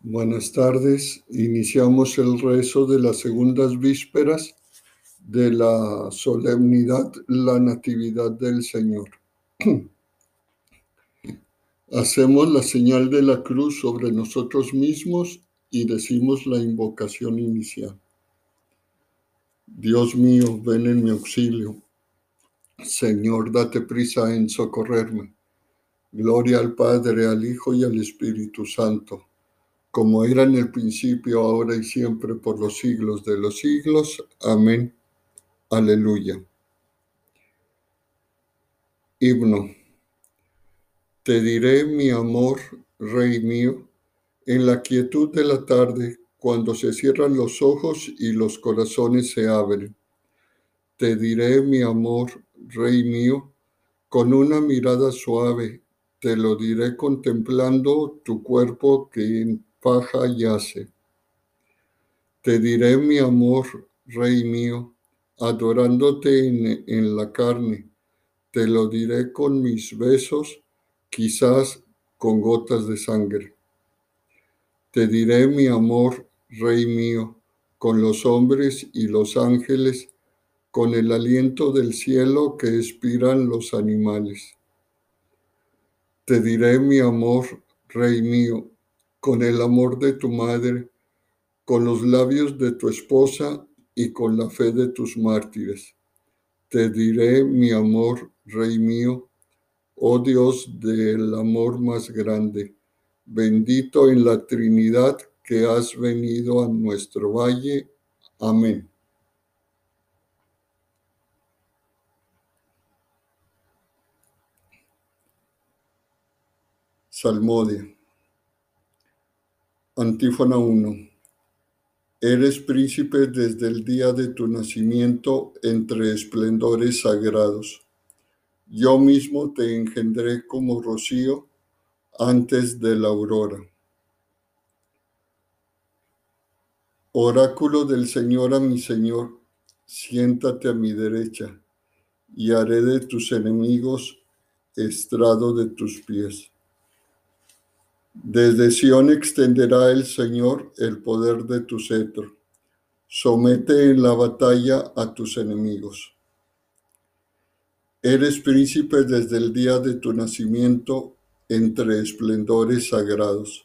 Buenas tardes. Iniciamos el rezo de las segundas vísperas de la solemnidad, la Natividad del Señor. Hacemos la señal de la cruz sobre nosotros mismos y decimos la invocación inicial. Dios mío, ven en mi auxilio. Señor, date prisa en socorrerme. Gloria al Padre, al Hijo y al Espíritu Santo como era en el principio, ahora y siempre, por los siglos de los siglos. Amén. Aleluya. Himno. Te diré mi amor, Rey mío, en la quietud de la tarde, cuando se cierran los ojos y los corazones se abren. Te diré mi amor, Rey mío, con una mirada suave, te lo diré contemplando tu cuerpo que en paja yace. Te diré mi amor, Rey mío, adorándote en, en la carne. Te lo diré con mis besos, quizás con gotas de sangre. Te diré mi amor, Rey mío, con los hombres y los ángeles, con el aliento del cielo que expiran los animales. Te diré mi amor, Rey mío, con el amor de tu madre, con los labios de tu esposa y con la fe de tus mártires. Te diré mi amor, Rey mío, oh Dios del amor más grande, bendito en la Trinidad que has venido a nuestro valle. Amén. Salmodia. Antífona 1. Eres príncipe desde el día de tu nacimiento entre esplendores sagrados. Yo mismo te engendré como rocío antes de la aurora. Oráculo del Señor a mi Señor, siéntate a mi derecha, y haré de tus enemigos estrado de tus pies. Desde Sión extenderá el Señor el poder de tu cetro. Somete en la batalla a tus enemigos. Eres príncipe desde el día de tu nacimiento entre esplendores sagrados.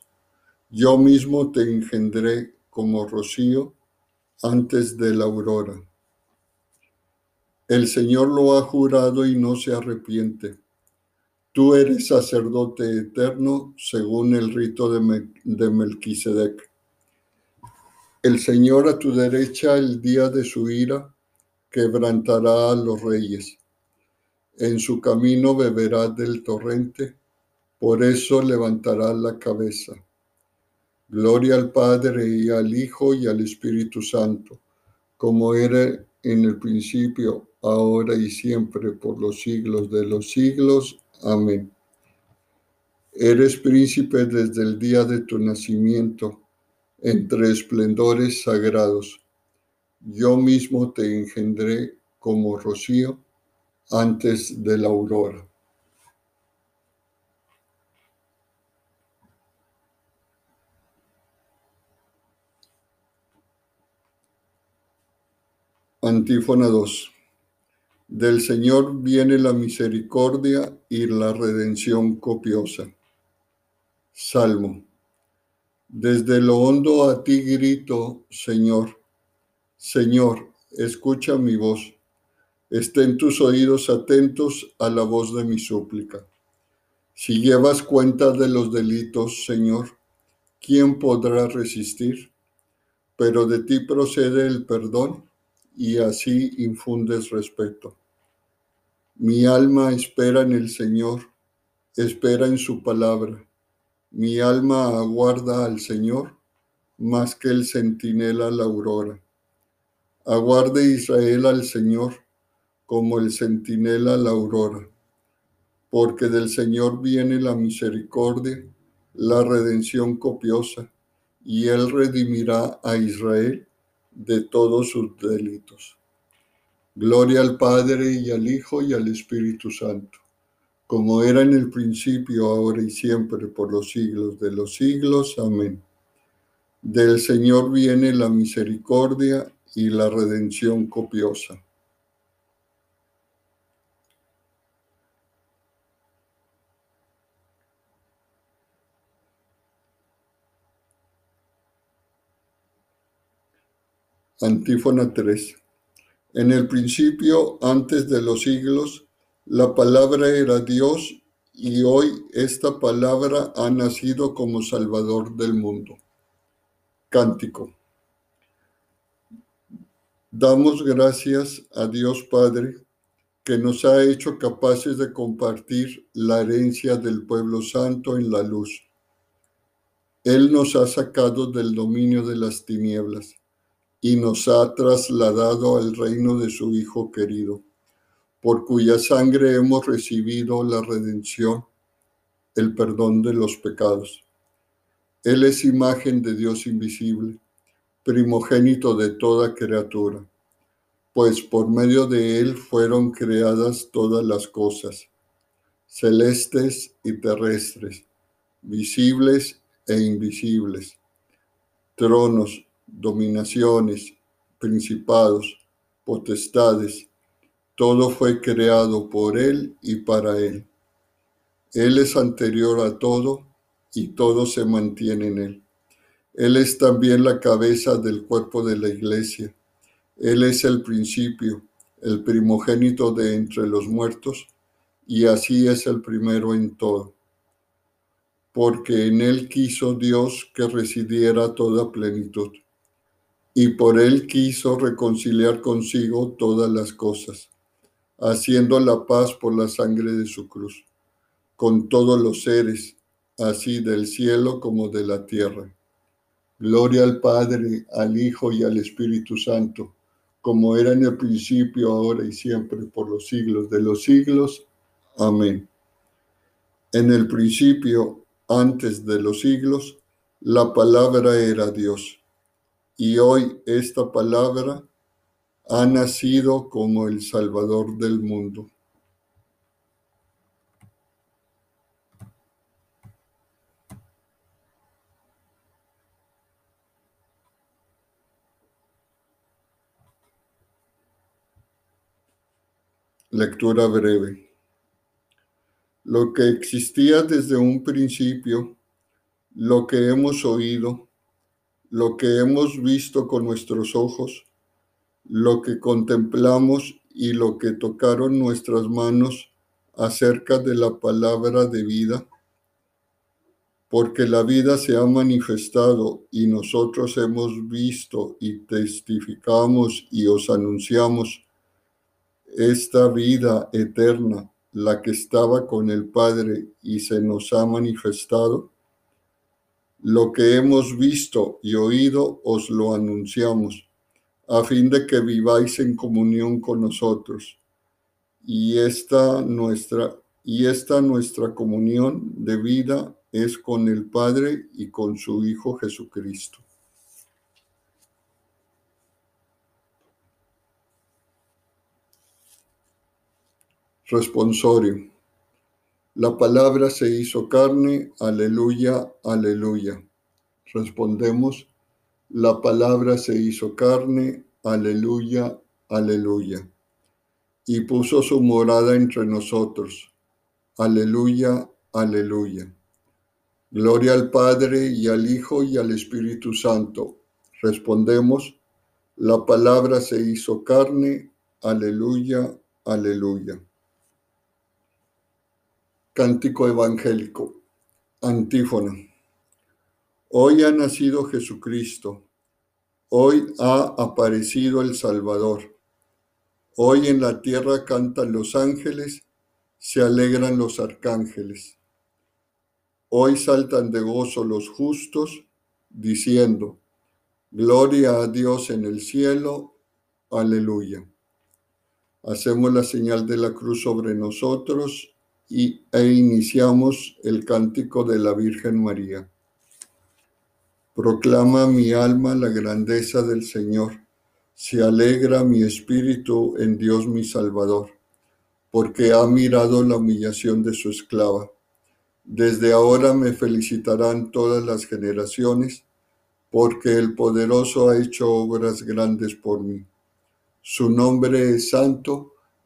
Yo mismo te engendré como rocío antes de la aurora. El Señor lo ha jurado y no se arrepiente Tú eres sacerdote eterno según el rito de, de Melquisedec. El Señor a tu derecha el día de su ira quebrantará a los reyes. En su camino beberá del torrente, por eso levantará la cabeza. Gloria al Padre y al Hijo y al Espíritu Santo, como era en el principio, ahora y siempre, por los siglos de los siglos. Amén. Eres príncipe desde el día de tu nacimiento, entre esplendores sagrados. Yo mismo te engendré como rocío antes de la aurora. Antífona 2. Del Señor viene la misericordia y la redención copiosa. Salmo. Desde lo hondo a ti grito, Señor. Señor, escucha mi voz. Estén tus oídos atentos a la voz de mi súplica. Si llevas cuenta de los delitos, Señor, ¿quién podrá resistir? Pero de ti procede el perdón y así infundes respeto. Mi alma espera en el Señor, espera en su palabra. Mi alma aguarda al Señor más que el centinela la aurora. Aguarde Israel al Señor como el centinela la aurora, porque del Señor viene la misericordia, la redención copiosa, y Él redimirá a Israel de todos sus delitos. Gloria al Padre y al Hijo y al Espíritu Santo, como era en el principio, ahora y siempre, por los siglos de los siglos. Amén. Del Señor viene la misericordia y la redención copiosa. Antífona 3. En el principio, antes de los siglos, la palabra era Dios y hoy esta palabra ha nacido como Salvador del mundo. Cántico. Damos gracias a Dios Padre que nos ha hecho capaces de compartir la herencia del pueblo santo en la luz. Él nos ha sacado del dominio de las tinieblas y nos ha trasladado al reino de su Hijo querido, por cuya sangre hemos recibido la redención, el perdón de los pecados. Él es imagen de Dios invisible, primogénito de toda criatura, pues por medio de Él fueron creadas todas las cosas, celestes y terrestres, visibles e invisibles, tronos, dominaciones, principados, potestades, todo fue creado por Él y para Él. Él es anterior a todo y todo se mantiene en Él. Él es también la cabeza del cuerpo de la iglesia. Él es el principio, el primogénito de entre los muertos, y así es el primero en todo. Porque en Él quiso Dios que residiera toda plenitud, y por Él quiso reconciliar consigo todas las cosas, haciendo la paz por la sangre de su cruz, con todos los seres así del cielo como de la tierra. Gloria al Padre, al Hijo y al Espíritu Santo, como era en el principio, ahora y siempre, por los siglos de los siglos. Amén. En el principio, antes de los siglos, la palabra era Dios. Y hoy esta palabra ha nacido como el Salvador del mundo. Lectura breve. Lo que existía desde un principio, lo que hemos oído, lo que hemos visto con nuestros ojos, lo que contemplamos y lo que tocaron nuestras manos acerca de la palabra de vida, porque la vida se ha manifestado y nosotros hemos visto y testificamos y os anunciamos esta vida eterna, la que estaba con el Padre y se nos ha manifestado, lo que hemos visto y oído os lo anunciamos, a fin de que viváis en comunión con nosotros. Y esta nuestra y esta nuestra comunión de vida es con el Padre y con su Hijo Jesucristo. Responsorio. La palabra se hizo carne, aleluya, aleluya. Respondemos, la palabra se hizo carne, aleluya, aleluya. Y puso su morada entre nosotros, aleluya, aleluya. Gloria al Padre y al Hijo y al Espíritu Santo. Respondemos, la palabra se hizo carne, aleluya, aleluya. Cántico evangélico. Antífona. Hoy ha nacido Jesucristo. Hoy ha aparecido el Salvador. Hoy en la tierra cantan los ángeles, se alegran los arcángeles. Hoy saltan de gozo los justos, diciendo, Gloria a Dios en el cielo. Aleluya. Hacemos la señal de la cruz sobre nosotros y, e iniciamos el cántico de la Virgen María. Proclama mi alma la grandeza del Señor, se alegra mi espíritu en Dios mi Salvador, porque ha mirado la humillación de su esclava. Desde ahora me felicitarán todas las generaciones, porque el poderoso ha hecho obras grandes por mí. Su nombre es santo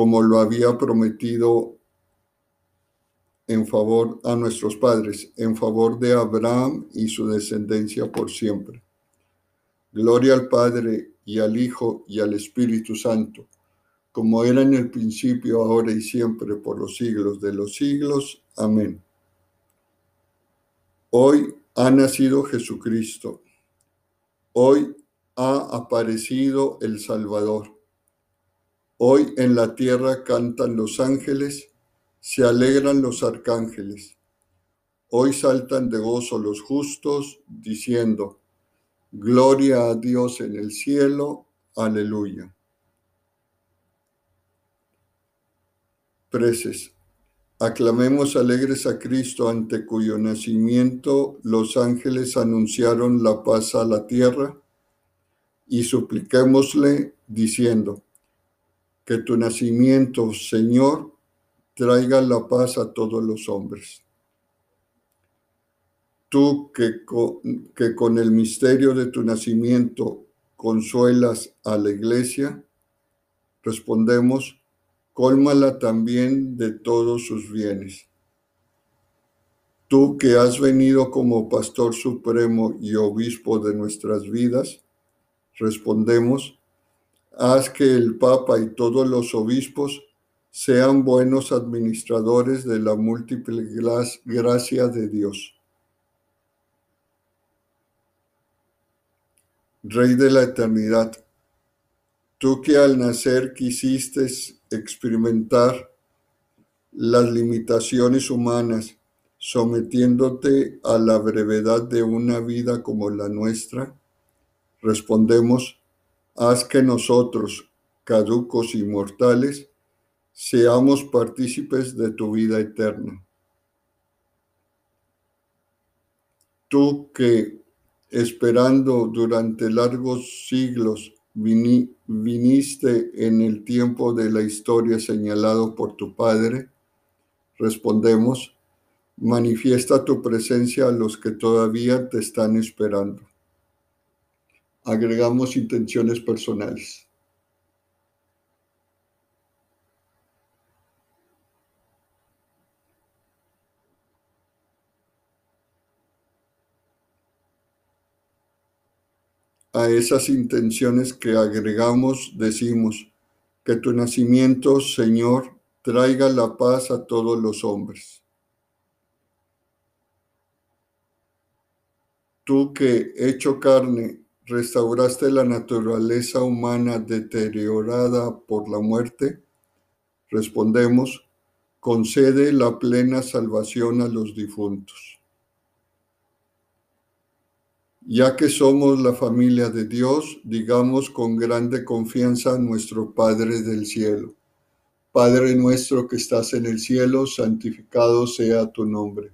como lo había prometido en favor a nuestros padres, en favor de Abraham y su descendencia por siempre. Gloria al Padre y al Hijo y al Espíritu Santo, como era en el principio, ahora y siempre, por los siglos de los siglos. Amén. Hoy ha nacido Jesucristo. Hoy ha aparecido el Salvador. Hoy en la tierra cantan los ángeles, se alegran los arcángeles. Hoy saltan de gozo los justos, diciendo, Gloria a Dios en el cielo, aleluya. Preces. Aclamemos alegres a Cristo ante cuyo nacimiento los ángeles anunciaron la paz a la tierra y supliquémosle diciendo, que tu nacimiento, Señor, traiga la paz a todos los hombres. Tú que con, que con el misterio de tu nacimiento consuelas a la iglesia, respondemos, cólmala también de todos sus bienes. Tú que has venido como pastor supremo y obispo de nuestras vidas, respondemos, haz que el Papa y todos los obispos sean buenos administradores de la múltiple gracia de Dios. Rey de la eternidad, tú que al nacer quisiste experimentar las limitaciones humanas, sometiéndote a la brevedad de una vida como la nuestra, respondemos, haz que nosotros, caducos y mortales, seamos partícipes de tu vida eterna. Tú que, esperando durante largos siglos, viniste en el tiempo de la historia señalado por tu Padre, respondemos, manifiesta tu presencia a los que todavía te están esperando. Agregamos intenciones personales. a esas intenciones que agregamos, decimos, que tu nacimiento, Señor, traiga la paz a todos los hombres. Tú que, hecho carne, restauraste la naturaleza humana deteriorada por la muerte, respondemos, concede la plena salvación a los difuntos ya que somos la familia de Dios, digamos con grande confianza a nuestro Padre del cielo. Padre nuestro que estás en el cielo, santificado sea tu nombre.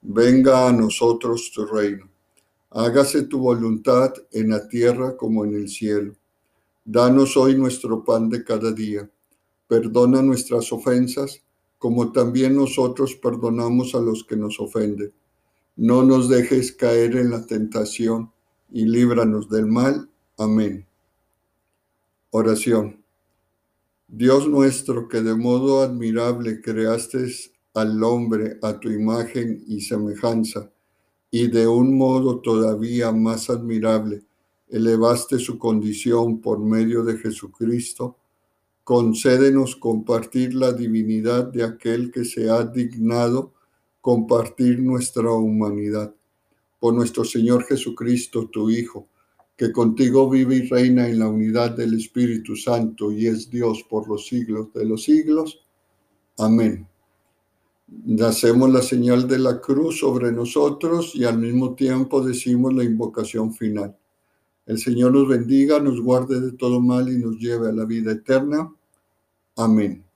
Venga a nosotros tu reino. Hágase tu voluntad en la tierra como en el cielo. Danos hoy nuestro pan de cada día. Perdona nuestras ofensas, como también nosotros perdonamos a los que nos ofenden no nos dejes caer en la tentación y líbranos del mal. Amén. Oración. Dios nuestro, que de modo admirable creaste al hombre a tu imagen y semejanza, y de un modo todavía más admirable elevaste su condición por medio de Jesucristo, concédenos compartir la divinidad de aquel que se ha dignado compartir nuestra humanidad. Por nuestro Señor Jesucristo, tu Hijo, que contigo vive y reina en la unidad del Espíritu Santo y es Dios por los siglos de los siglos. Amén. Hacemos la señal de la cruz sobre nosotros y al mismo tiempo decimos la invocación final. El Señor nos bendiga, nos guarde de todo mal y nos lleve a la vida eterna. Amén.